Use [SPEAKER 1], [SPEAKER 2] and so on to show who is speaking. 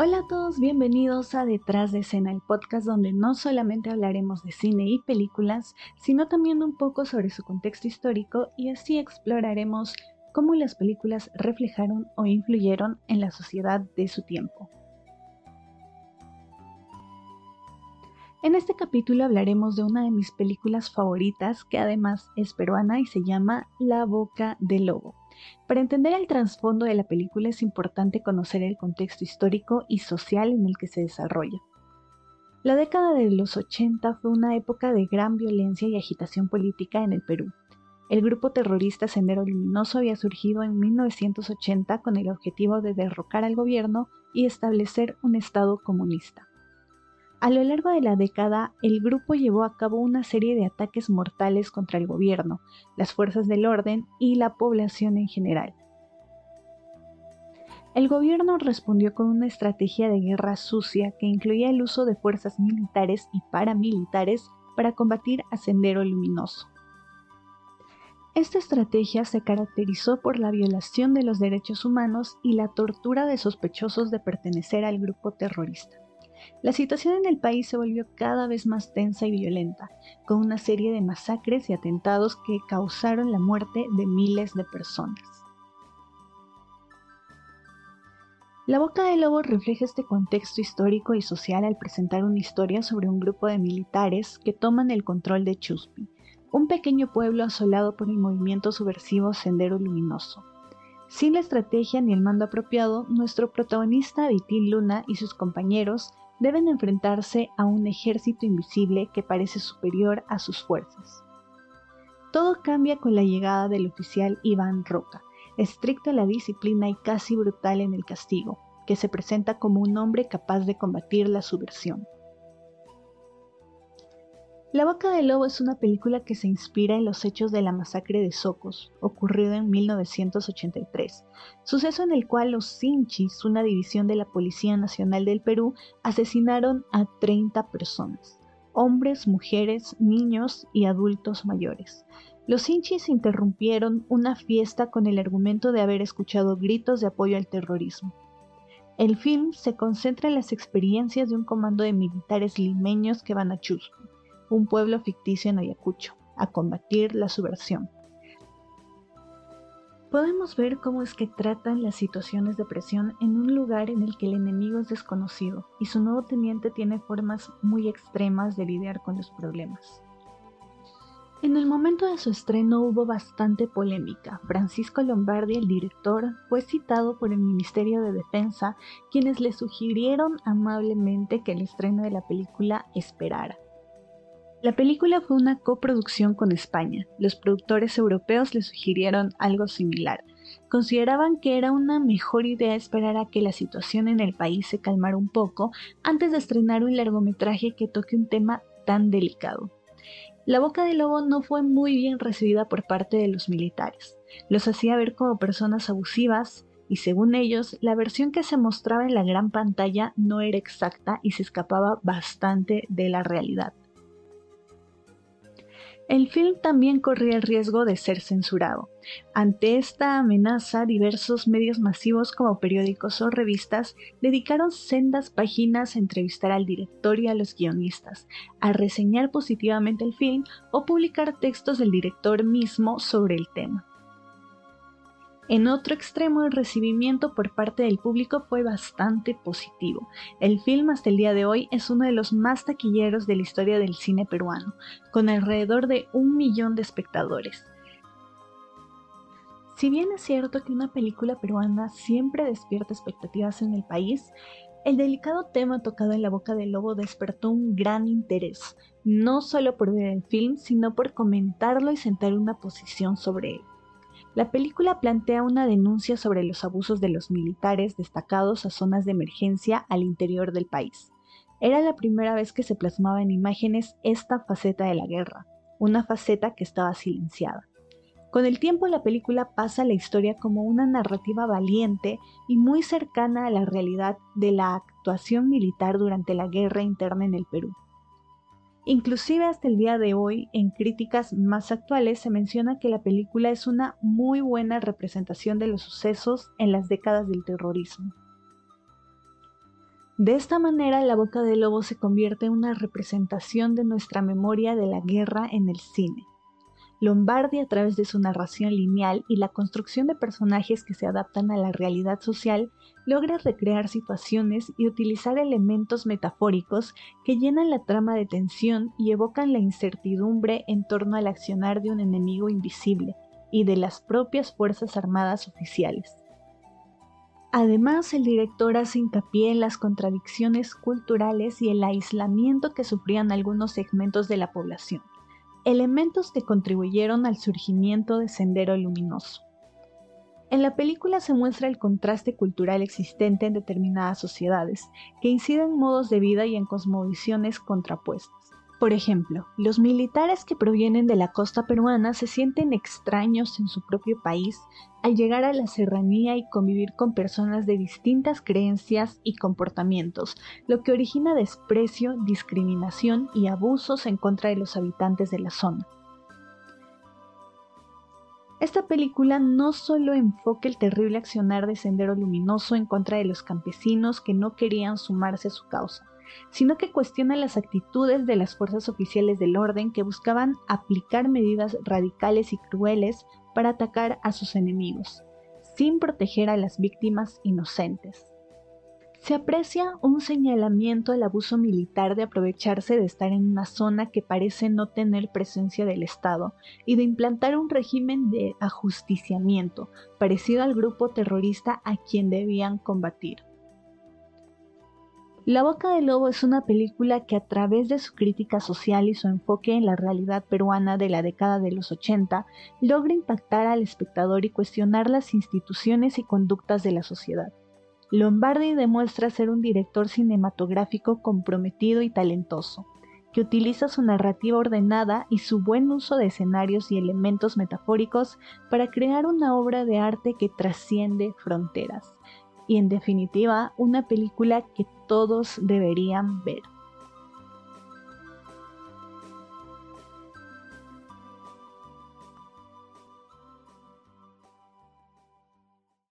[SPEAKER 1] Hola a todos, bienvenidos a Detrás de escena, el podcast donde no solamente hablaremos de cine y películas, sino también un poco sobre su contexto histórico y así exploraremos cómo las películas reflejaron o influyeron en la sociedad de su tiempo. En este capítulo hablaremos de una de mis películas favoritas que además es peruana y se llama La Boca del Lobo. Para entender el trasfondo de la película es importante conocer el contexto histórico y social en el que se desarrolla. La década de los 80 fue una época de gran violencia y agitación política en el Perú. El grupo terrorista Sendero Luminoso había surgido en 1980 con el objetivo de derrocar al gobierno y establecer un Estado comunista. A lo largo de la década, el grupo llevó a cabo una serie de ataques mortales contra el gobierno, las fuerzas del orden y la población en general. El gobierno respondió con una estrategia de guerra sucia que incluía el uso de fuerzas militares y paramilitares para combatir a Sendero Luminoso. Esta estrategia se caracterizó por la violación de los derechos humanos y la tortura de sospechosos de pertenecer al grupo terrorista. La situación en el país se volvió cada vez más tensa y violenta, con una serie de masacres y atentados que causaron la muerte de miles de personas. La Boca del Lobo refleja este contexto histórico y social al presentar una historia sobre un grupo de militares que toman el control de Chuspi, un pequeño pueblo asolado por el movimiento subversivo Sendero Luminoso. Sin la estrategia ni el mando apropiado, nuestro protagonista Vitín Luna y sus compañeros deben enfrentarse a un ejército invisible que parece superior a sus fuerzas. Todo cambia con la llegada del oficial Iván Roca, estricto en la disciplina y casi brutal en el castigo, que se presenta como un hombre capaz de combatir la subversión. La Boca del Lobo es una película que se inspira en los hechos de la masacre de Socos, ocurrido en 1983, suceso en el cual los Sinchis, una división de la Policía Nacional del Perú, asesinaron a 30 personas, hombres, mujeres, niños y adultos mayores. Los Sinchis interrumpieron una fiesta con el argumento de haber escuchado gritos de apoyo al terrorismo. El film se concentra en las experiencias de un comando de militares limeños que van a Chusco un pueblo ficticio en Ayacucho, a combatir la subversión. Podemos ver cómo es que tratan las situaciones de presión en un lugar en el que el enemigo es desconocido y su nuevo teniente tiene formas muy extremas de lidiar con los problemas. En el momento de su estreno hubo bastante polémica. Francisco Lombardi, el director, fue citado por el Ministerio de Defensa, quienes le sugirieron amablemente que el estreno de la película esperara. La película fue una coproducción con España. Los productores europeos le sugirieron algo similar. Consideraban que era una mejor idea esperar a que la situación en el país se calmara un poco antes de estrenar un largometraje que toque un tema tan delicado. La boca del lobo no fue muy bien recibida por parte de los militares. Los hacía ver como personas abusivas y según ellos, la versión que se mostraba en la gran pantalla no era exacta y se escapaba bastante de la realidad. El film también corría el riesgo de ser censurado. Ante esta amenaza, diversos medios masivos como periódicos o revistas dedicaron sendas páginas a entrevistar al director y a los guionistas, a reseñar positivamente el film o publicar textos del director mismo sobre el tema. En otro extremo, el recibimiento por parte del público fue bastante positivo. El film hasta el día de hoy es uno de los más taquilleros de la historia del cine peruano, con alrededor de un millón de espectadores. Si bien es cierto que una película peruana siempre despierta expectativas en el país, el delicado tema tocado en la boca del lobo despertó un gran interés, no solo por ver el film, sino por comentarlo y sentar una posición sobre él. La película plantea una denuncia sobre los abusos de los militares destacados a zonas de emergencia al interior del país. Era la primera vez que se plasmaba en imágenes esta faceta de la guerra, una faceta que estaba silenciada. Con el tiempo la película pasa la historia como una narrativa valiente y muy cercana a la realidad de la actuación militar durante la guerra interna en el Perú. Inclusive hasta el día de hoy, en críticas más actuales, se menciona que la película es una muy buena representación de los sucesos en las décadas del terrorismo. De esta manera, La Boca del Lobo se convierte en una representación de nuestra memoria de la guerra en el cine. Lombardi, a través de su narración lineal y la construcción de personajes que se adaptan a la realidad social, logra recrear situaciones y utilizar elementos metafóricos que llenan la trama de tensión y evocan la incertidumbre en torno al accionar de un enemigo invisible y de las propias Fuerzas Armadas oficiales. Además, el director hace hincapié en las contradicciones culturales y el aislamiento que sufrían algunos segmentos de la población elementos que contribuyeron al surgimiento de Sendero Luminoso. En la película se muestra el contraste cultural existente en determinadas sociedades, que inciden en modos de vida y en cosmovisiones contrapuestas. Por ejemplo, los militares que provienen de la costa peruana se sienten extraños en su propio país al llegar a la serranía y convivir con personas de distintas creencias y comportamientos, lo que origina desprecio, discriminación y abusos en contra de los habitantes de la zona. Esta película no solo enfoca el terrible accionar de Sendero Luminoso en contra de los campesinos que no querían sumarse a su causa, sino que cuestiona las actitudes de las fuerzas oficiales del orden que buscaban aplicar medidas radicales y crueles para atacar a sus enemigos, sin proteger a las víctimas inocentes. Se aprecia un señalamiento al abuso militar de aprovecharse de estar en una zona que parece no tener presencia del Estado y de implantar un régimen de ajusticiamiento parecido al grupo terrorista a quien debían combatir. La Boca del Lobo es una película que a través de su crítica social y su enfoque en la realidad peruana de la década de los 80 logra impactar al espectador y cuestionar las instituciones y conductas de la sociedad. Lombardi demuestra ser un director cinematográfico comprometido y talentoso, que utiliza su narrativa ordenada y su buen uso de escenarios y elementos metafóricos para crear una obra de arte que trasciende fronteras y en definitiva una película que todos deberían ver.